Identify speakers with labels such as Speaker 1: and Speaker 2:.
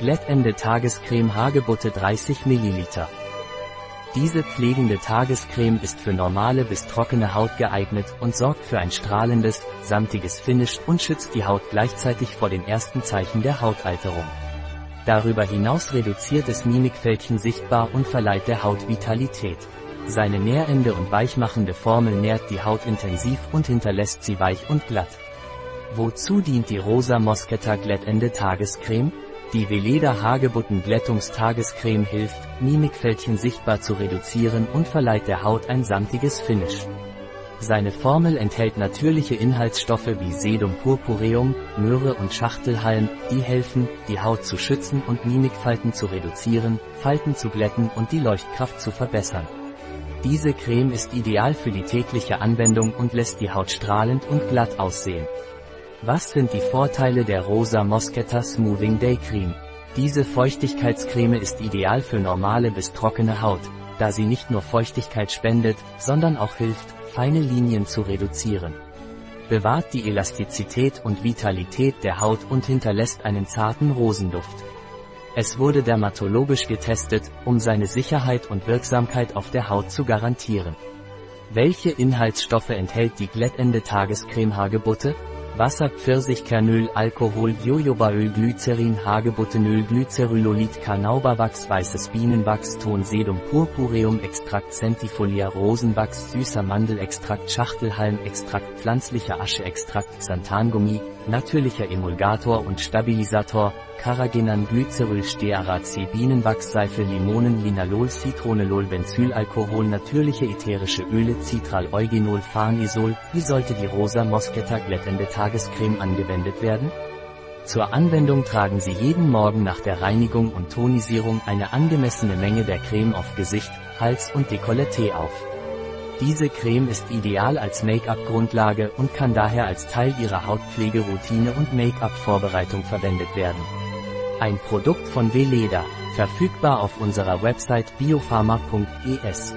Speaker 1: Glättende Tagescreme Hagebutte 30 ml. Diese pflegende Tagescreme ist für normale bis trockene Haut geeignet und sorgt für ein strahlendes, samtiges Finish und schützt die Haut gleichzeitig vor den ersten Zeichen der Hautalterung. Darüber hinaus reduziert es Mimikfältchen sichtbar und verleiht der Haut Vitalität. Seine nährende und weichmachende Formel nährt die Haut intensiv und hinterlässt sie weich und glatt. Wozu dient die Rosa Moschetta Glättende Tagescreme? Die Veleda Hagebutten Glättungstagescreme hilft, Mimikfältchen sichtbar zu reduzieren und verleiht der Haut ein samtiges Finish. Seine Formel enthält natürliche Inhaltsstoffe wie Sedum purpureum, Myrrhe und Schachtelhalm, die helfen, die Haut zu schützen und Mimikfalten zu reduzieren, Falten zu glätten und die Leuchtkraft zu verbessern. Diese Creme ist ideal für die tägliche Anwendung und lässt die Haut strahlend und glatt aussehen. Was sind die Vorteile der Rosa Moschetta Smoothing Day Cream? Diese Feuchtigkeitscreme ist ideal für normale bis trockene Haut, da sie nicht nur Feuchtigkeit spendet, sondern auch hilft, feine Linien zu reduzieren. Bewahrt die Elastizität und Vitalität der Haut und hinterlässt einen zarten Rosenduft. Es wurde dermatologisch getestet, um seine Sicherheit und Wirksamkeit auf der Haut zu garantieren. Welche Inhaltsstoffe enthält die glättende Tagescreme Hagebutte? Wasser, Pfirsichkernöl, Alkohol, Jojobaöl, Glycerin, Hagebuttenöl, Glycerylolit, Carnaubawachs, weißes Bienenwachs, Tonsedum, Purpureum, Extrakt Centifolia, Rosenwachs, süßer Mandelextrakt, Schachtelhalmextrakt, pflanzlicher Ascheextrakt, Xanthangummi, natürlicher Emulgator und Stabilisator, Carrageenan Glyceryl Stearace Bienenwachsseife Limonen Linalol Citronelol Benzylalkohol natürliche ätherische Öle Citral Eugenol Farnesol Wie sollte die rosa Moschetta glättende Tagescreme angewendet werden? Zur Anwendung tragen Sie jeden Morgen nach der Reinigung und Tonisierung eine angemessene Menge der Creme auf Gesicht, Hals und Dekolleté auf. Diese Creme ist ideal als Make-up-Grundlage und kann daher als Teil Ihrer Hautpflegeroutine und Make-up-Vorbereitung verwendet werden. Ein Produkt von Veleda, verfügbar auf unserer Website biopharma.es.